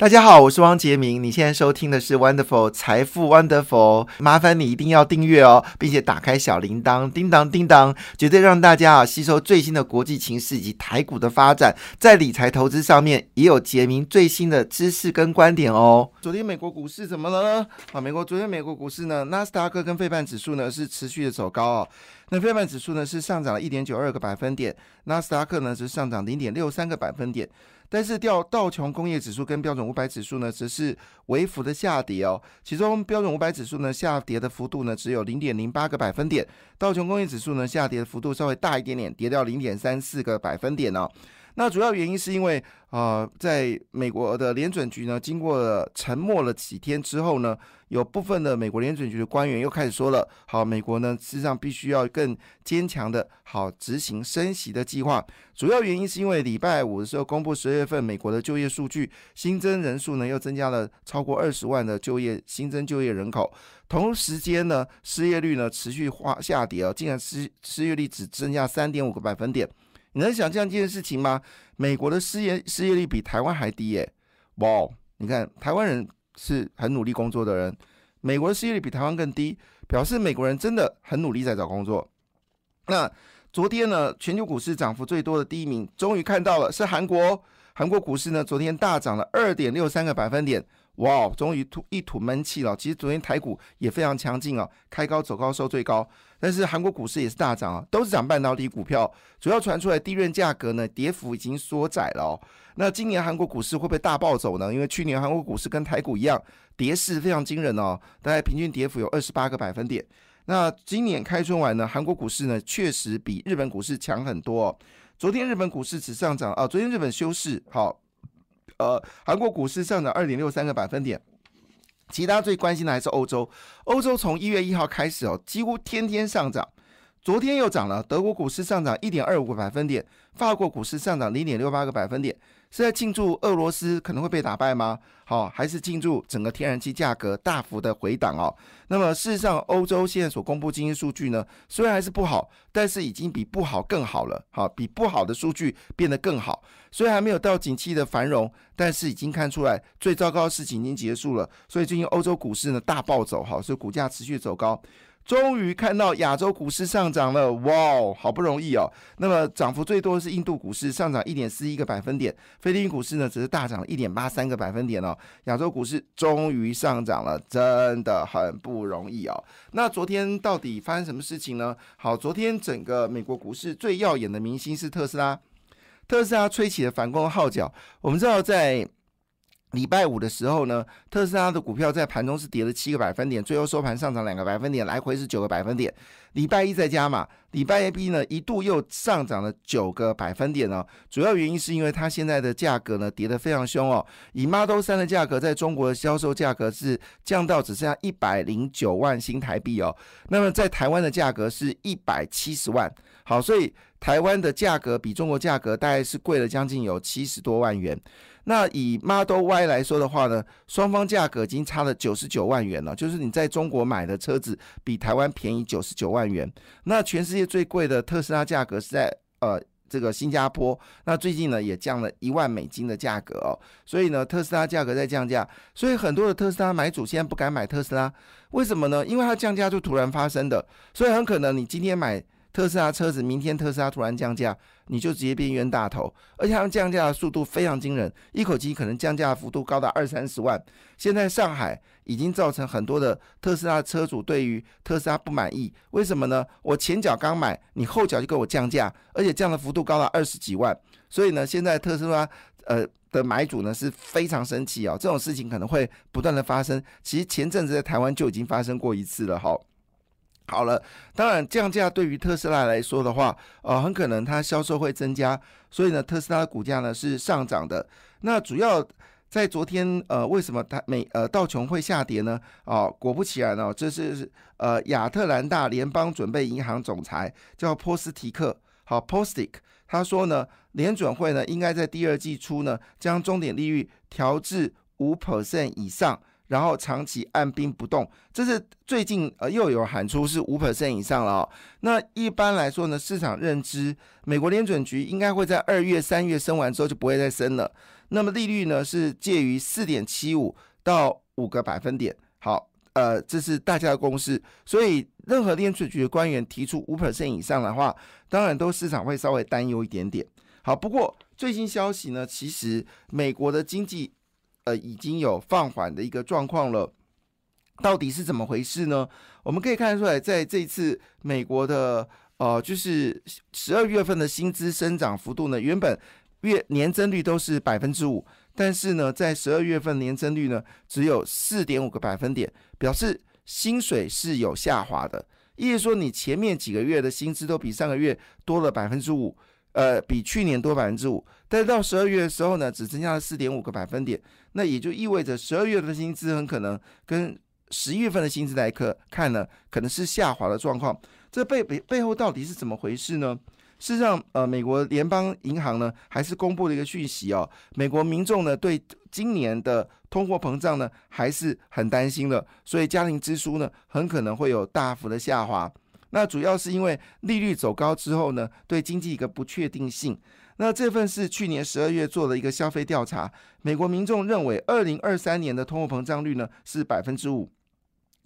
大家好，我是汪杰明。你现在收听的是 Wonderful 财富 Wonderful，麻烦你一定要订阅哦，并且打开小铃铛，叮当叮当，绝对让大家啊吸收最新的国际情势以及台股的发展，在理财投资上面也有杰明最新的知识跟观点哦。昨天美国股市怎么了呢？啊，美国昨天美国股市呢，纳斯达克跟费半指数呢是持续的走高哦。那费半指数呢是上涨了一点九二个百分点，纳斯达克呢是上涨零点六三个百分点。但是掉道琼工业指数跟标准五百指数呢，则是微幅的下跌哦。其中标准五百指数呢，下跌的幅度呢，只有零点零八个百分点；道琼工业指数呢，下跌的幅度稍微大一点点，跌掉零点三四个百分点哦。那主要原因是因为，呃，在美国的联准局呢，经过了沉默了几天之后呢，有部分的美国联准局的官员又开始说了，好，美国呢，事实上必须要更坚强的，好执行升息的计划。主要原因是因为礼拜五的时候公布十二月份美国的就业数据，新增人数呢又增加了超过二十万的就业新增就业人口，同时间呢，失业率呢持续化下跌哦，竟然失失业率只增加三点五个百分点。你能想象这件事情吗？美国的失业失业率比台湾还低耶！哇，你看台湾人是很努力工作的人，美国的失业率比台湾更低，表示美国人真的很努力在找工作。那昨天呢，全球股市涨幅最多的第一名，终于看到了是韩国，韩国股市呢昨天大涨了二点六三个百分点。哇，终于吐一吐闷气了。其实昨天台股也非常强劲哦，开高走高收最高。但是韩国股市也是大涨啊，都是涨半导体股票。主要传出来低润价格呢，跌幅已经缩窄了。哦那今年韩国股市会不会大暴走呢？因为去年韩国股市跟台股一样，跌势非常惊人哦，大概平均跌幅有二十八个百分点。那今年开春晚呢，韩国股市呢确实比日本股市强很多。昨天日本股市只上涨啊，昨天日本休市好。呃，韩国股市上涨二点六三个百分点，其他最关心的还是欧洲。欧洲从一月一号开始哦，几乎天天上涨，昨天又涨了。德国股市上涨一点二五个百分点，法国股市上涨零点六八个百分点。是在庆祝俄罗斯可能会被打败吗？好，还是庆祝整个天然气价格大幅的回档哦？那么事实上，欧洲现在所公布经济数据呢，虽然还是不好，但是已经比不好更好了。好，比不好的数据变得更好。虽然还没有到景气的繁荣，但是已经看出来最糟糕的事情已经结束了。所以最近欧洲股市呢大暴走，好，所以股价持续走高。终于看到亚洲股市上涨了，哇，好不容易哦。那么涨幅最多的是印度股市上涨一点四一个百分点，菲律宾股市呢只是大涨一点八三个百分点哦。亚洲股市终于上涨了，真的很不容易哦。那昨天到底发生什么事情呢？好，昨天整个美国股市最耀眼的明星是特斯拉，特斯拉吹起了反攻号角。我们知道在。礼拜五的时候呢，特斯拉的股票在盘中是跌了七个百分点，最后收盘上涨两个百分点，来回是九个百分点。礼拜一再加嘛，礼拜一呢一度又上涨了九个百分点哦。主要原因是因为它现在的价格呢跌得非常凶哦。以 Model 三的价格在中国的销售价格是降到只剩下一百零九万新台币哦。那么在台湾的价格是一百七十万。好，所以台湾的价格比中国价格大概是贵了将近有七十多万元。那以 Model Y 来说的话呢，双方价格已经差了九十九万元了，就是你在中国买的车子比台湾便宜九十九万元。那全世界最贵的特斯拉价格是在呃这个新加坡，那最近呢也降了一万美金的价格哦，所以呢特斯拉价格在降价，所以很多的特斯拉买主现在不敢买特斯拉，为什么呢？因为它降价就突然发生的，所以很可能你今天买。特斯拉车子明天特斯拉突然降价，你就直接变冤大头，而且他们降价的速度非常惊人，一口气可能降价幅度高达二三十万。现在上海已经造成很多的特斯拉车主对于特斯拉不满意，为什么呢？我前脚刚买，你后脚就给我降价，而且降的幅度高达二十几万，所以呢，现在特斯拉呃的买主呢是非常生气哦，这种事情可能会不断的发生。其实前阵子在台湾就已经发生过一次了，哈。好了，当然降价对于特斯拉来说的话，呃，很可能它销售会增加，所以呢，特斯拉的股价呢是上涨的。那主要在昨天，呃，为什么它美呃道琼会下跌呢？哦，果不其然哦，这是呃亚特兰大联邦准备银行总裁叫波斯提克，好 Postic，他说呢，联准会呢应该在第二季初呢将终点利率调至五 percent 以上。然后长期按兵不动，这是最近呃又有喊出是五 percent 以上了哦。那一般来说呢，市场认知美国联准局应该会在二月、三月升完之后就不会再升了。那么利率呢是介于四点七五到五个百分点。好，呃，这是大家的共识。所以任何联准局的官员提出五 percent 以上的话，当然都市场会稍微担忧一点点。好，不过最新消息呢，其实美国的经济。呃，已经有放缓的一个状况了，到底是怎么回事呢？我们可以看出来，在这次美国的呃，就是十二月份的薪资增长幅度呢，原本月年增率都是百分之五，但是呢，在十二月份年增率呢只有四点五个百分点，表示薪水是有下滑的，意思说你前面几个月的薪资都比上个月多了百分之五。呃，比去年多百分之五，但是到十二月的时候呢，只增加了四点五个百分点，那也就意味着十二月份的薪资很可能跟十一月份的薪资来可看呢，可能是下滑的状况。这背背背后到底是怎么回事呢？事实上，呃，美国联邦银行呢，还是公布了一个讯息哦，美国民众呢对今年的通货膨胀呢还是很担心的，所以家庭支出呢很可能会有大幅的下滑。那主要是因为利率走高之后呢，对经济一个不确定性。那这份是去年十二月做的一个消费调查，美国民众认为二零二三年的通货膨胀率呢是百分之五。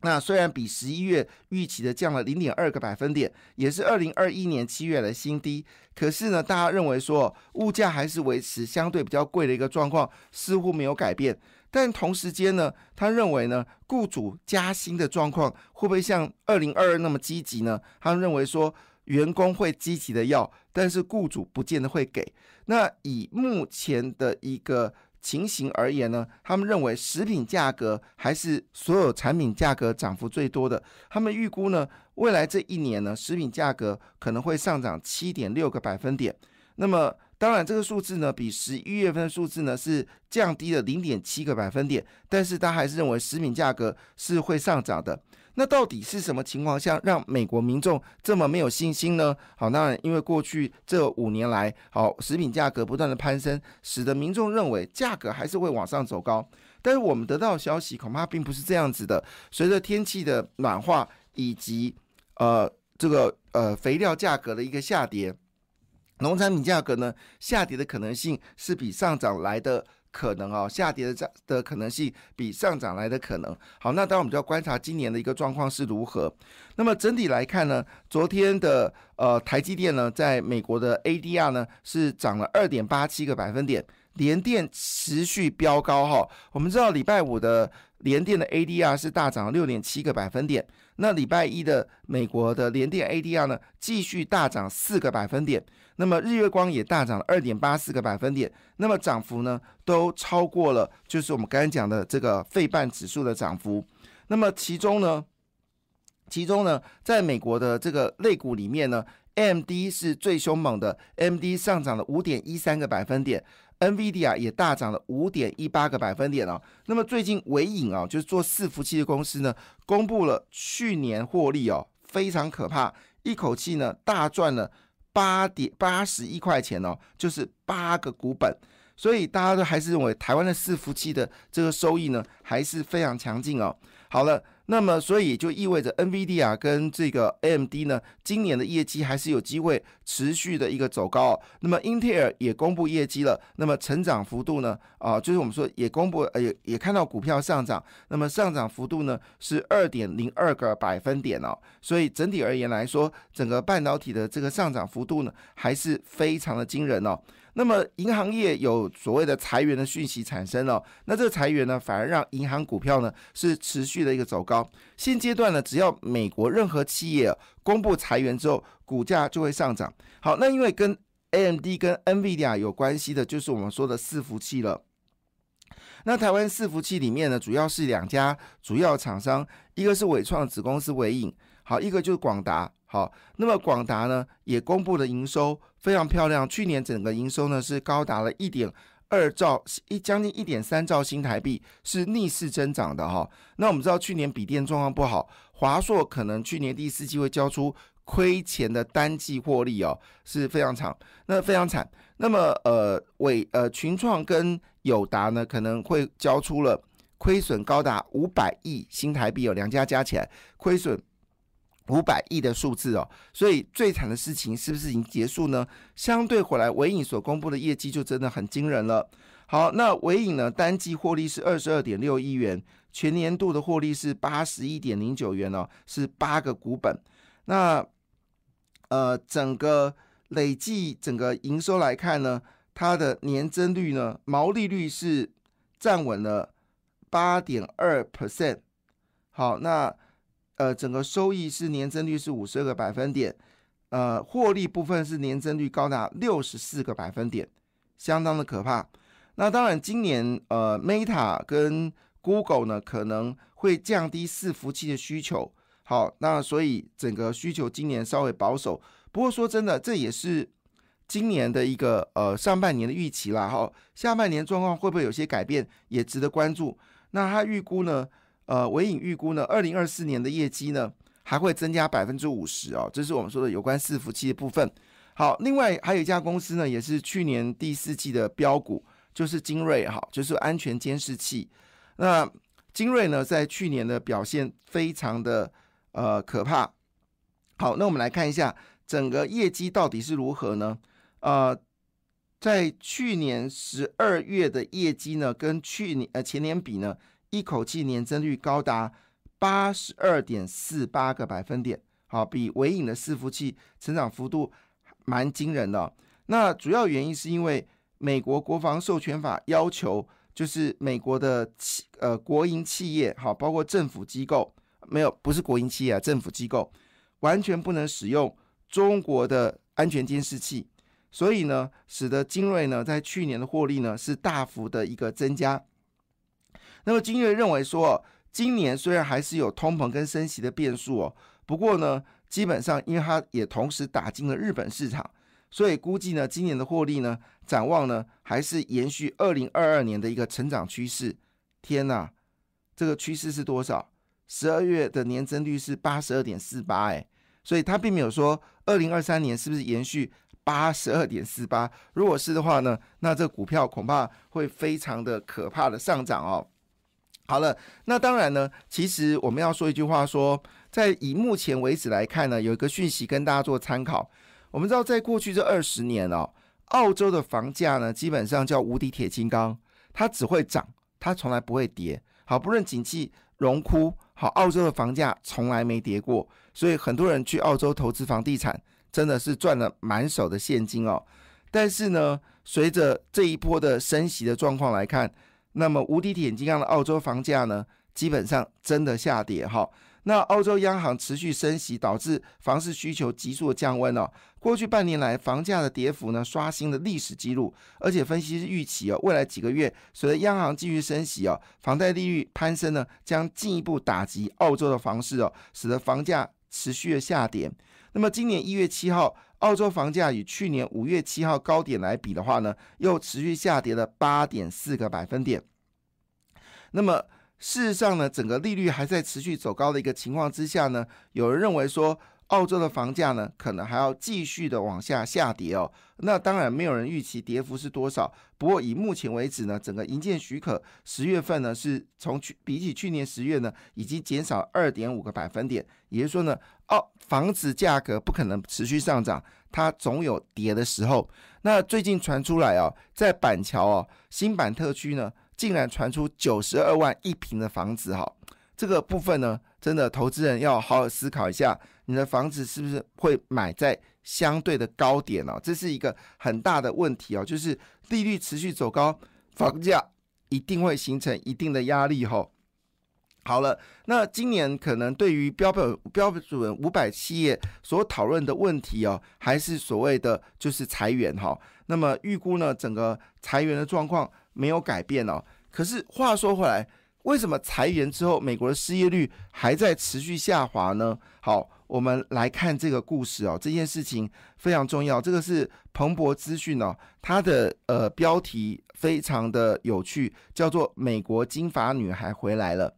那虽然比十一月预期的降了零点二个百分点，也是二零二一年七月的新低。可是呢，大家认为说物价还是维持相对比较贵的一个状况，似乎没有改变。但同时间呢，他认为呢，雇主加薪的状况会不会像二零二二那么积极呢？他认为说，员工会积极的要，但是雇主不见得会给。那以目前的一个情形而言呢，他们认为食品价格还是所有产品价格涨幅最多的。他们预估呢，未来这一年呢，食品价格可能会上涨七点六个百分点。那么当然，这个数字呢，比十一月份的数字呢是降低了零点七个百分点，但是他还是认为食品价格是会上涨的。那到底是什么情况下让美国民众这么没有信心呢？好，那，因为过去这五年来，好食品价格不断的攀升，使得民众认为价格还是会往上走高。但是我们得到的消息恐怕并不是这样子的。随着天气的暖化以及呃这个呃肥料价格的一个下跌。农产品价格呢下跌的可能性是比上涨来的可能哦，下跌的涨的可能性比上涨来的可能。好，那当然我们就要观察今年的一个状况是如何。那么整体来看呢，昨天的呃台积电呢，在美国的 ADR 呢是涨了二点八七个百分点。连电持续飙高哈，我们知道礼拜五的联电的 ADR 是大涨六点七个百分点，那礼拜一的美国的联电 ADR 呢继续大涨四个百分点，那么日月光也大涨了二点八四个百分点，那么涨幅呢都超过了就是我们刚才讲的这个费半指数的涨幅，那么其中呢，其中呢，在美国的这个类股里面呢。AMD 是最凶猛的，AMD 上涨了五点一三个百分点，NVIDIA 也大涨了五点一八个百分点哦。那么最近伟影啊，就是做伺服器的公司呢，公布了去年获利哦，非常可怕，一口气呢大赚了八点八十一块钱哦，就是八个股本。所以大家都还是认为台湾的伺服器的这个收益呢，还是非常强劲哦。好了。那么，所以就意味着 NVIDIA 跟这个 AMD 呢，今年的业绩还是有机会持续的一个走高。那么，英特尔也公布业绩了，那么成长幅度呢，啊，就是我们说也公布，呃，也也看到股票上涨，那么上涨幅度呢是二点零二个百分点哦。所以整体而言来说，整个半导体的这个上涨幅度呢，还是非常的惊人哦。那么，银行业有所谓的裁员的讯息产生了，那这个裁员呢，反而让银行股票呢是持续的一个走高。现阶段呢，只要美国任何企业公布裁员之后，股价就会上涨。好，那因为跟 AMD 跟 NVIDIA 有关系的，就是我们说的伺服器了。那台湾伺服器里面呢，主要是两家主要厂商，一个是伟创子公司伟影，好，一个就是广达。好，那么广达呢也公布的营收非常漂亮，去年整个营收呢是高达了一点二兆一将近一点三兆新台币，是逆势增长的哈。那我们知道去年笔电状况不好，华硕可能去年第四季会交出亏钱的单季获利哦，是非常惨，那非常惨。那么呃伟呃群创跟友达呢可能会交出了。亏损高达五百亿新台币哦，两家加起来亏损。五百亿的数字哦，所以最惨的事情是不是已经结束呢？相对回来，伟影所公布的业绩就真的很惊人了。好，那伟影呢，单季获利是二十二点六亿元，全年度的获利是八十一点零九元哦，是八个股本。那呃，整个累计整个营收来看呢，它的年增率呢，毛利率是站稳了八点二 percent。好，那。呃，整个收益是年增率是五十二个百分点，呃，获利部分是年增率高达六十四个百分点，相当的可怕。那当然，今年呃，Meta 跟 Google 呢可能会降低伺服器的需求，好，那所以整个需求今年稍微保守。不过说真的，这也是今年的一个呃上半年的预期啦。哈，下半年状况会不会有些改变，也值得关注。那他预估呢？呃，伟影预估呢，二零二四年的业绩呢还会增加百分之五十哦，这是我们说的有关伺服器的部分。好，另外还有一家公司呢，也是去年第四季的标股，就是精锐哈，就是安全监视器。那精锐呢，在去年的表现非常的呃可怕。好，那我们来看一下整个业绩到底是如何呢？呃，在去年十二月的业绩呢，跟去年呃前年比呢？一口气年增率高达八十二点四八个百分点，好，比伟影的伺服器成长幅度蛮惊人的。那主要原因是因为美国国防授权法要求，就是美国的企呃国营企业，好，包括政府机构，没有不是国营企业啊，政府机构完全不能使用中国的安全监视器，所以呢，使得精锐呢在去年的获利呢是大幅的一个增加。那么金瑞认为说，今年虽然还是有通膨跟升息的变数哦，不过呢，基本上因为它也同时打进了日本市场，所以估计呢，今年的获利呢，展望呢，还是延续二零二二年的一个成长趋势。天呐，这个趋势是多少？十二月的年增率是八十二点四八，哎，所以他并没有说二零二三年是不是延续八十二点四八？如果是的话呢，那这股票恐怕会非常的可怕的上涨哦。好了，那当然呢。其实我们要说一句话，说在以目前为止来看呢，有一个讯息跟大家做参考。我们知道，在过去这二十年哦，澳洲的房价呢，基本上叫无敌铁金刚，它只会涨，它从来不会跌。好，不论景气荣枯，好，澳洲的房价从来没跌过，所以很多人去澳洲投资房地产，真的是赚了满手的现金哦。但是呢，随着这一波的升息的状况来看，那么无敌铁金刚的澳洲房价呢，基本上真的下跌哈。那澳洲央行持续升息，导致房市需求急速降温哦。过去半年来，房价的跌幅呢刷新了历史记录，而且分析师预期哦，未来几个月随着央行继续升息哦，房贷利率攀升呢，将进一步打击澳洲的房市哦，使得房价持续的下跌。那么今年一月七号，澳洲房价与去年五月七号高点来比的话呢，又持续下跌了八点四个百分点。那么事实上呢，整个利率还在持续走高的一个情况之下呢，有人认为说。澳洲的房价呢，可能还要继续的往下下跌哦。那当然没有人预期跌幅是多少。不过以目前为止呢，整个营建许可十月份呢，是从去比起去年十月呢，已经减少二点五个百分点。也就是说呢，澳房子价格不可能持续上涨，它总有跌的时候。那最近传出来哦，在板桥哦，新板特区呢，竟然传出九十二万一平的房子哈。这个部分呢，真的投资人要好好思考一下，你的房子是不是会买在相对的高点哦？这是一个很大的问题哦，就是利率持续走高，房价一定会形成一定的压力哈。好了，那今年可能对于标标标准五百企业所讨论的问题哦，还是所谓的就是裁员哈。那么预估呢，整个裁员的状况没有改变哦。可是话说回来。为什么裁员之后，美国的失业率还在持续下滑呢？好，我们来看这个故事哦。这件事情非常重要。这个是彭博资讯哦，它的呃标题非常的有趣，叫做“美国金发女孩回来了”。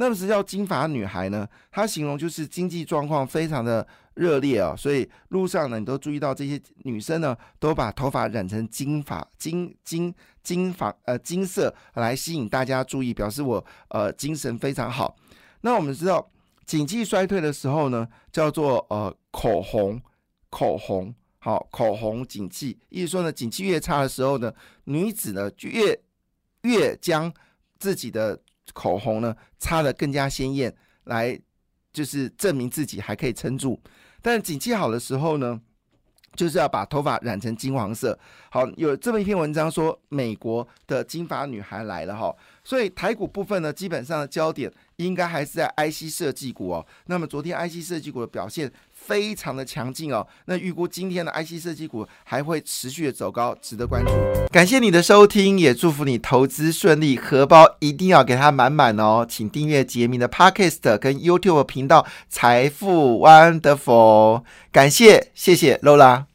那么是叫金发女孩呢？她形容就是经济状况非常的热烈哦，所以路上呢，你都注意到这些女生呢，都把头发染成金发、金金金发呃金色来吸引大家注意，表示我呃精神非常好。那我们知道，经济衰退的时候呢，叫做呃口红口红好口红景气，意思说呢，景气越差的时候呢，女子呢就越越将自己的口红呢擦得更加鲜艳，来就是证明自己还可以撑住。但景气好的时候呢，就是要把头发染成金黄色。好，有这么一篇文章说，美国的金发女孩来了哈。所以台股部分呢，基本上的焦点应该还是在 IC 设计股哦。那么昨天 IC 设计股的表现。非常的强劲哦，那预估今天的 IC 设计股还会持续的走高，值得关注。感谢你的收听，也祝福你投资顺利，荷包一定要给它满满哦。请订阅杰明的 Podcast 跟 YouTube 频道财富 Wonderful，感谢谢谢 Lola。